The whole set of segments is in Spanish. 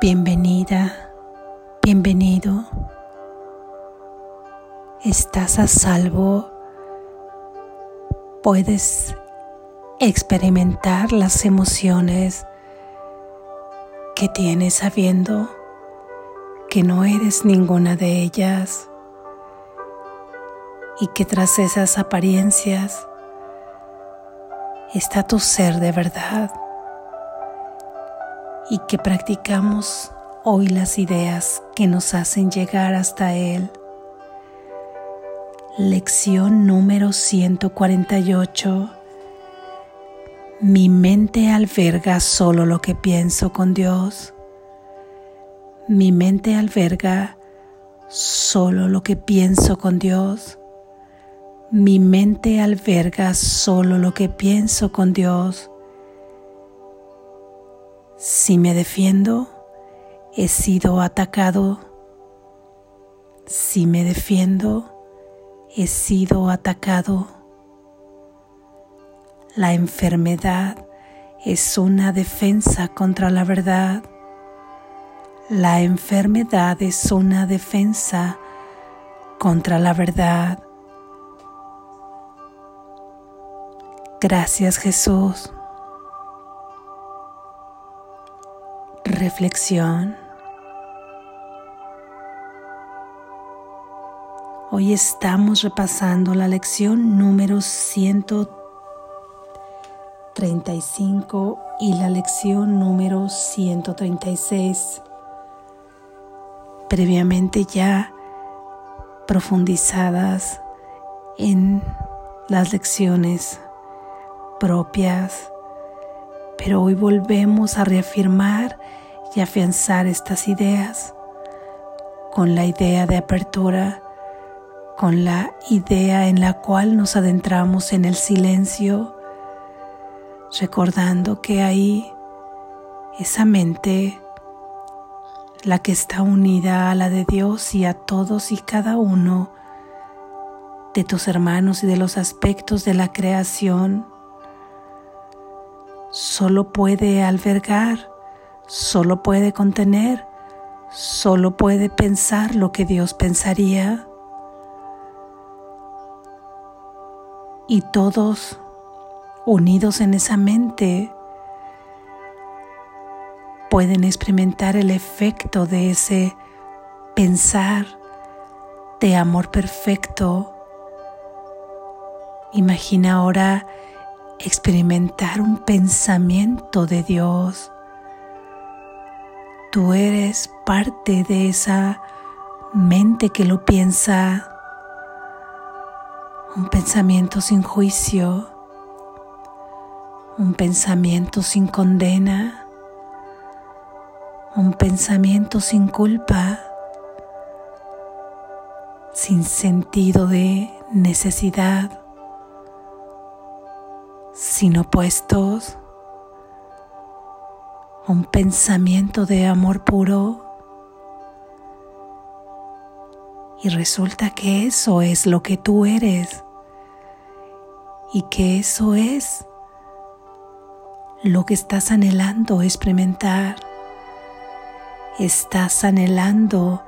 Bienvenida, bienvenido. Estás a salvo. Puedes experimentar las emociones que tienes sabiendo que no eres ninguna de ellas y que tras esas apariencias está tu ser de verdad y que practicamos hoy las ideas que nos hacen llegar hasta Él. Lección número 148. Mi mente alberga solo lo que pienso con Dios. Mi mente alberga solo lo que pienso con Dios. Mi mente alberga solo lo que pienso con Dios. Si me defiendo, he sido atacado. Si me defiendo, he sido atacado. La enfermedad es una defensa contra la verdad. La enfermedad es una defensa contra la verdad. Gracias Jesús. Reflexión. Hoy estamos repasando la lección número 135 y la lección número 136. Previamente ya profundizadas en las lecciones propias, pero hoy volvemos a reafirmar y afianzar estas ideas con la idea de apertura, con la idea en la cual nos adentramos en el silencio, recordando que ahí esa mente, la que está unida a la de Dios y a todos y cada uno de tus hermanos y de los aspectos de la creación, solo puede albergar solo puede contener, solo puede pensar lo que Dios pensaría. Y todos unidos en esa mente pueden experimentar el efecto de ese pensar de amor perfecto. Imagina ahora experimentar un pensamiento de Dios Tú eres parte de esa mente que lo piensa, un pensamiento sin juicio, un pensamiento sin condena, un pensamiento sin culpa, sin sentido de necesidad, sin opuestos un pensamiento de amor puro y resulta que eso es lo que tú eres y que eso es lo que estás anhelando experimentar. Estás anhelando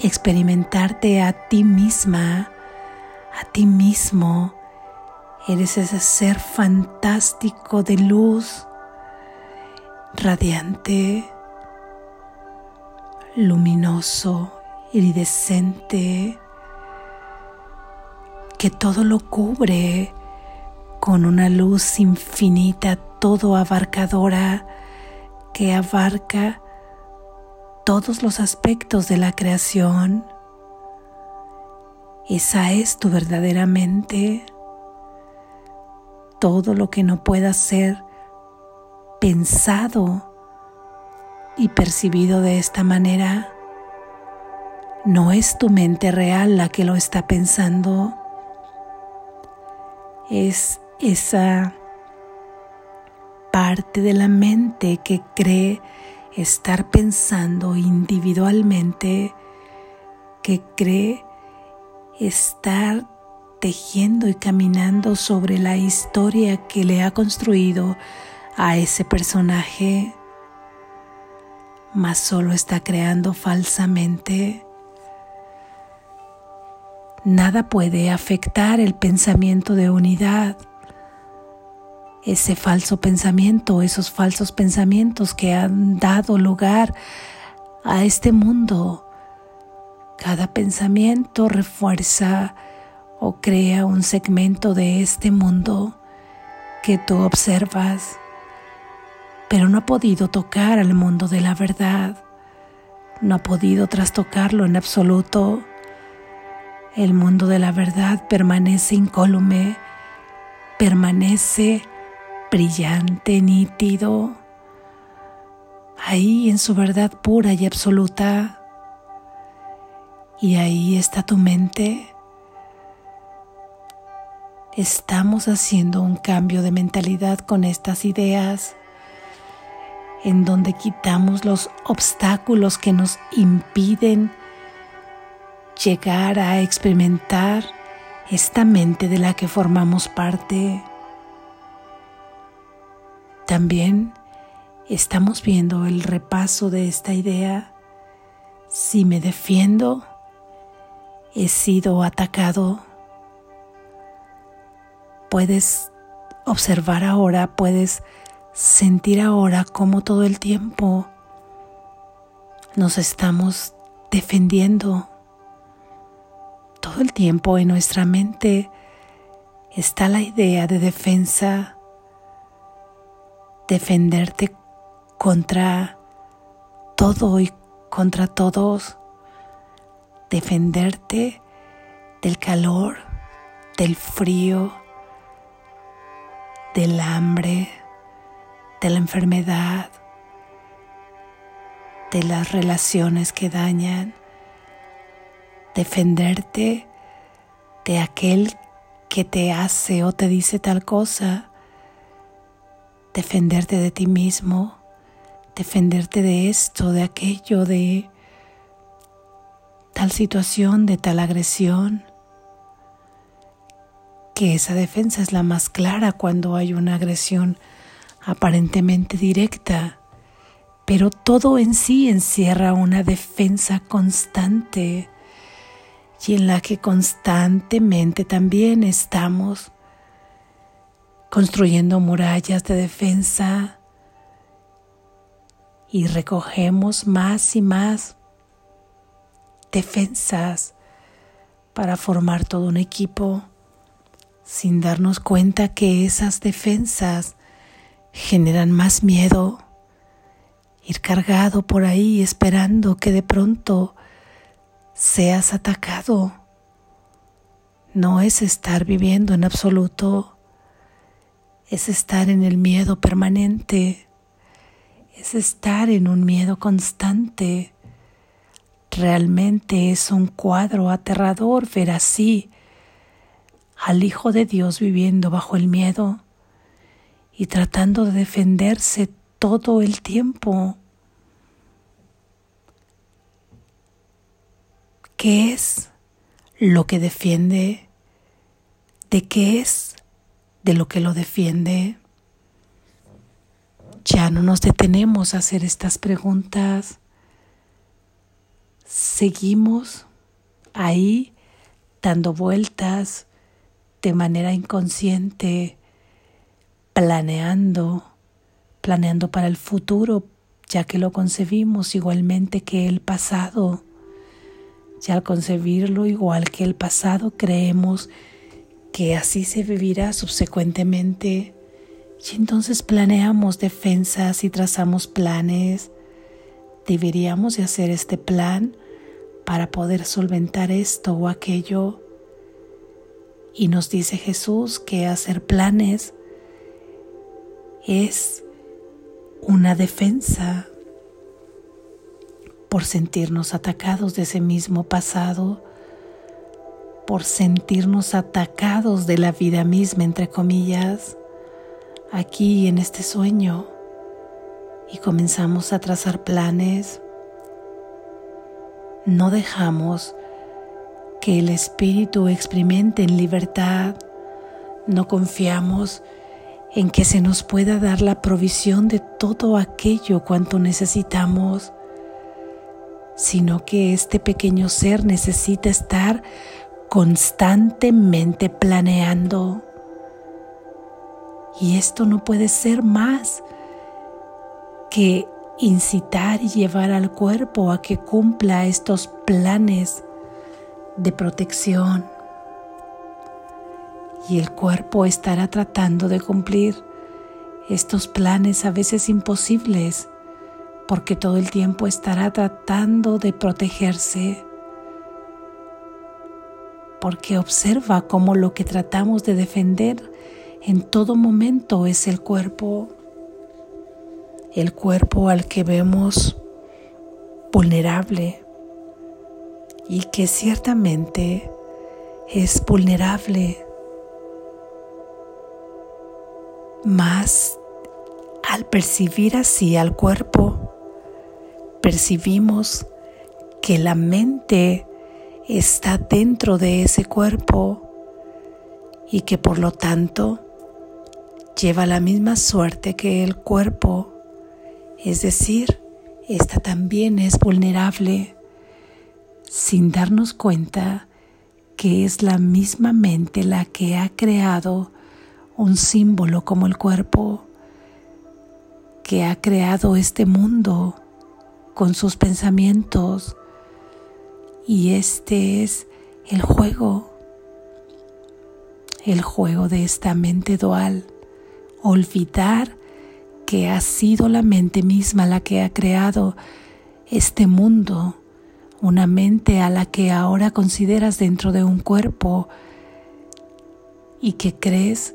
experimentarte a ti misma, a ti mismo. Eres ese ser fantástico de luz radiante, luminoso, iridescente, que todo lo cubre con una luz infinita, todo abarcadora, que abarca todos los aspectos de la creación. Esa es tu verdadera mente. Todo lo que no pueda ser pensado y percibido de esta manera, no es tu mente real la que lo está pensando, es esa parte de la mente que cree estar pensando individualmente, que cree estar tejiendo y caminando sobre la historia que le ha construido a ese personaje, mas solo está creando falsamente. Nada puede afectar el pensamiento de unidad. Ese falso pensamiento, esos falsos pensamientos que han dado lugar a este mundo. Cada pensamiento refuerza o crea un segmento de este mundo que tú observas, pero no ha podido tocar al mundo de la verdad, no ha podido trastocarlo en absoluto el mundo de la verdad permanece incólume, permanece brillante, nítido, ahí en su verdad pura y absoluta. Y ahí está tu mente. Estamos haciendo un cambio de mentalidad con estas ideas en donde quitamos los obstáculos que nos impiden llegar a experimentar esta mente de la que formamos parte. También estamos viendo el repaso de esta idea. Si me defiendo, he sido atacado. Puedes observar ahora, puedes sentir ahora cómo todo el tiempo nos estamos defendiendo. Todo el tiempo en nuestra mente está la idea de defensa, defenderte contra todo y contra todos, defenderte del calor, del frío, del hambre, de la enfermedad, de las relaciones que dañan defenderte de aquel que te hace o te dice tal cosa, defenderte de ti mismo, defenderte de esto, de aquello, de tal situación, de tal agresión, que esa defensa es la más clara cuando hay una agresión aparentemente directa, pero todo en sí encierra una defensa constante y en la que constantemente también estamos construyendo murallas de defensa y recogemos más y más defensas para formar todo un equipo sin darnos cuenta que esas defensas generan más miedo, ir cargado por ahí esperando que de pronto seas atacado. No es estar viviendo en absoluto, es estar en el miedo permanente, es estar en un miedo constante. Realmente es un cuadro aterrador ver así al Hijo de Dios viviendo bajo el miedo y tratando de defenderse todo el tiempo. ¿Qué es lo que defiende? ¿De qué es de lo que lo defiende? Ya no nos detenemos a hacer estas preguntas. Seguimos ahí dando vueltas de manera inconsciente, planeando, planeando para el futuro, ya que lo concebimos igualmente que el pasado. Ya al concebirlo igual que el pasado, creemos que así se vivirá subsecuentemente. Y entonces planeamos defensas y trazamos planes. Deberíamos de hacer este plan para poder solventar esto o aquello. Y nos dice Jesús que hacer planes es una defensa por sentirnos atacados de ese mismo pasado, por sentirnos atacados de la vida misma, entre comillas, aquí en este sueño, y comenzamos a trazar planes. No dejamos que el espíritu experimente en libertad, no confiamos en que se nos pueda dar la provisión de todo aquello cuanto necesitamos sino que este pequeño ser necesita estar constantemente planeando. Y esto no puede ser más que incitar y llevar al cuerpo a que cumpla estos planes de protección. Y el cuerpo estará tratando de cumplir estos planes a veces imposibles, porque todo el tiempo estará tratando de protegerse, porque observa cómo lo que tratamos de defender en todo momento es el cuerpo. El cuerpo al que vemos vulnerable y que ciertamente es vulnerable más al percibir así al cuerpo percibimos que la mente está dentro de ese cuerpo y que por lo tanto lleva la misma suerte que el cuerpo. Es decir, esta también es vulnerable sin darnos cuenta que es la misma mente la que ha creado un símbolo como el cuerpo, que ha creado este mundo con sus pensamientos. Y este es el juego, el juego de esta mente dual, olvidar que ha sido la mente misma la que ha creado este mundo, una mente a la que ahora consideras dentro de un cuerpo y que crees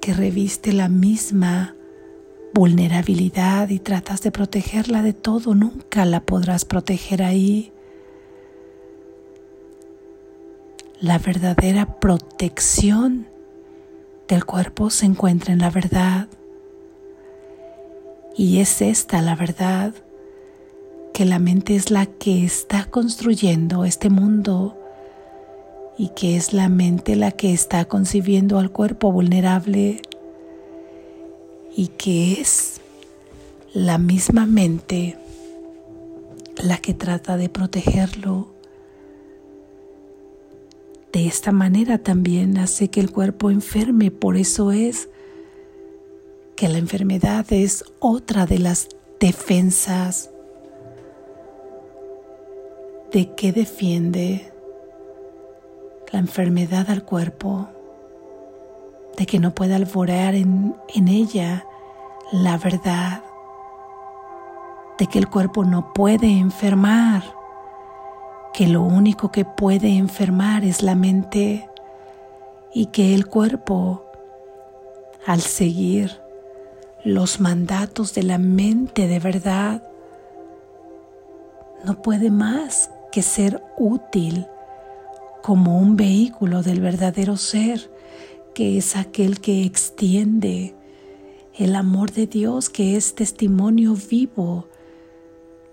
que reviste la misma vulnerabilidad y tratas de protegerla de todo, nunca la podrás proteger ahí. La verdadera protección del cuerpo se encuentra en la verdad. Y es esta la verdad, que la mente es la que está construyendo este mundo y que es la mente la que está concibiendo al cuerpo vulnerable y que es la misma mente la que trata de protegerlo. De esta manera también hace que el cuerpo enferme, por eso es que la enfermedad es otra de las defensas de que defiende la enfermedad al cuerpo, de que no pueda alborear en, en ella la verdad, de que el cuerpo no puede enfermar, que lo único que puede enfermar es la mente y que el cuerpo, al seguir los mandatos de la mente de verdad, no puede más que ser útil como un vehículo del verdadero ser, que es aquel que extiende el amor de Dios, que es testimonio vivo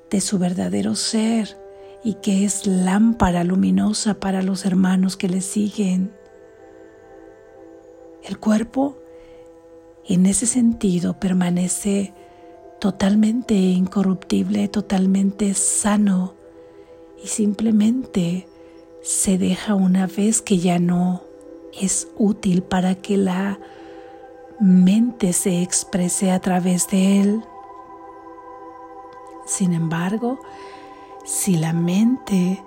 de su verdadero ser y que es lámpara luminosa para los hermanos que le siguen. El cuerpo en ese sentido permanece totalmente incorruptible, totalmente sano y simplemente se deja una vez que ya no es útil para que la mente se exprese a través de él. Sin embargo, si la mente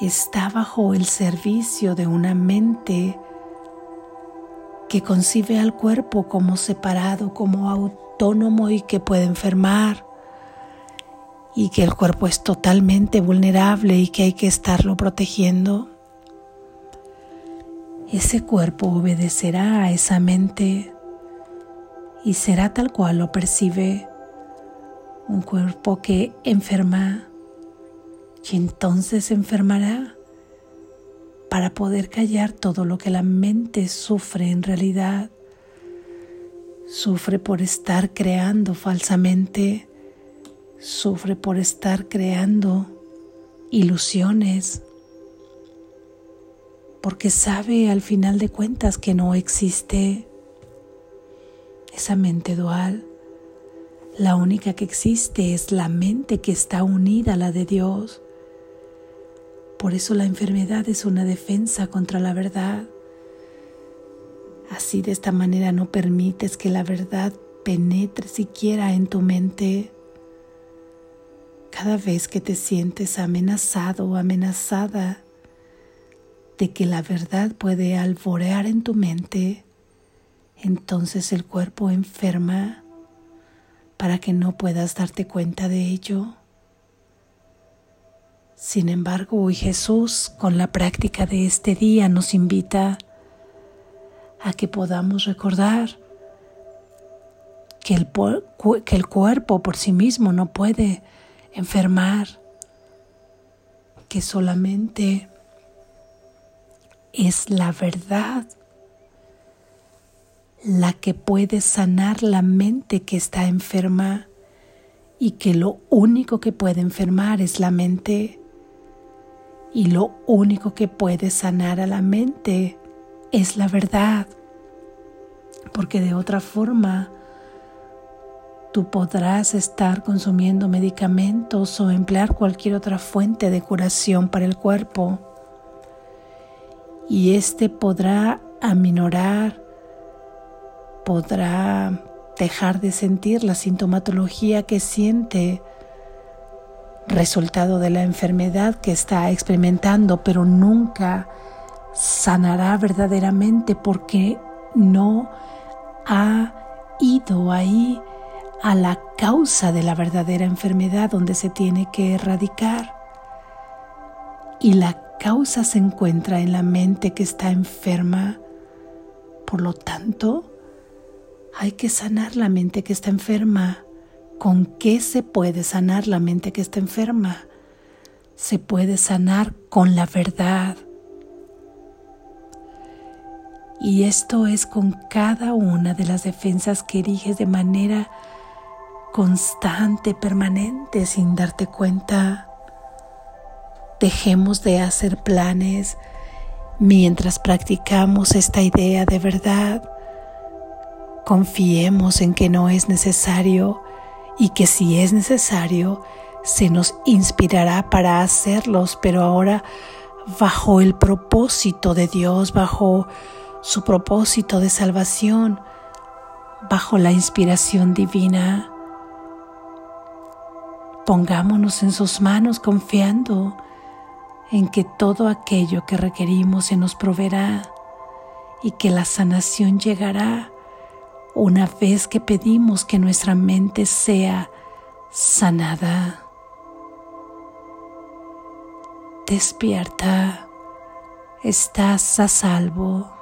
está bajo el servicio de una mente que concibe al cuerpo como separado, como autónomo y que puede enfermar, y que el cuerpo es totalmente vulnerable y que hay que estarlo protegiendo, ese cuerpo obedecerá a esa mente y será tal cual lo percibe un cuerpo que enferma y entonces enfermará para poder callar todo lo que la mente sufre en realidad. Sufre por estar creando falsamente, sufre por estar creando ilusiones, porque sabe al final de cuentas que no existe esa mente dual, La única que existe es la mente que está unida a la de Dios. Por eso la enfermedad es una defensa contra la verdad. Así de esta manera no permites que la verdad penetre siquiera en tu mente. Cada vez que te sientes amenazado o amenazada de que la verdad puede alborear en tu mente, entonces el cuerpo enferma para que no puedas darte cuenta de ello. Sin embargo, hoy Jesús, con la práctica de este día, nos invita a que podamos recordar que el, que el cuerpo por sí mismo no puede enfermar, que solamente es la verdad la que puede sanar la mente que está enferma y que lo único que puede enfermar es la mente y lo único que puede sanar a la mente es la verdad. Porque de otra forma tú podrás estar consumiendo medicamentos o emplear cualquier otra fuente de curación para el cuerpo. Y este podrá aminorar podrá dejar de sentir la sintomatología que siente resultado de la enfermedad que está experimentando, pero nunca sanará verdaderamente porque no ha ido ahí a la causa de la verdadera enfermedad donde se tiene que erradicar. Y la causa se encuentra en la mente que está enferma. Por lo tanto, hay que sanar la mente que está enferma. ¿Con qué se puede sanar la mente que está enferma? Se puede sanar con la verdad. Y esto es con cada una de las defensas que eriges de manera constante, permanente, sin darte cuenta. Dejemos de hacer planes mientras practicamos esta idea de verdad Confiemos en que no es necesario y que si es necesario, se nos inspirará para hacerlos, pero ahora bajo el propósito de Dios, bajo su propósito de salvación, bajo la inspiración divina. Pongámonos en sus manos confiando en que todo aquello que requerimos se nos proveerá y que la sanación llegará una vez que pedimos que nuestra mente sea sanada. Despierta, estás a salvo.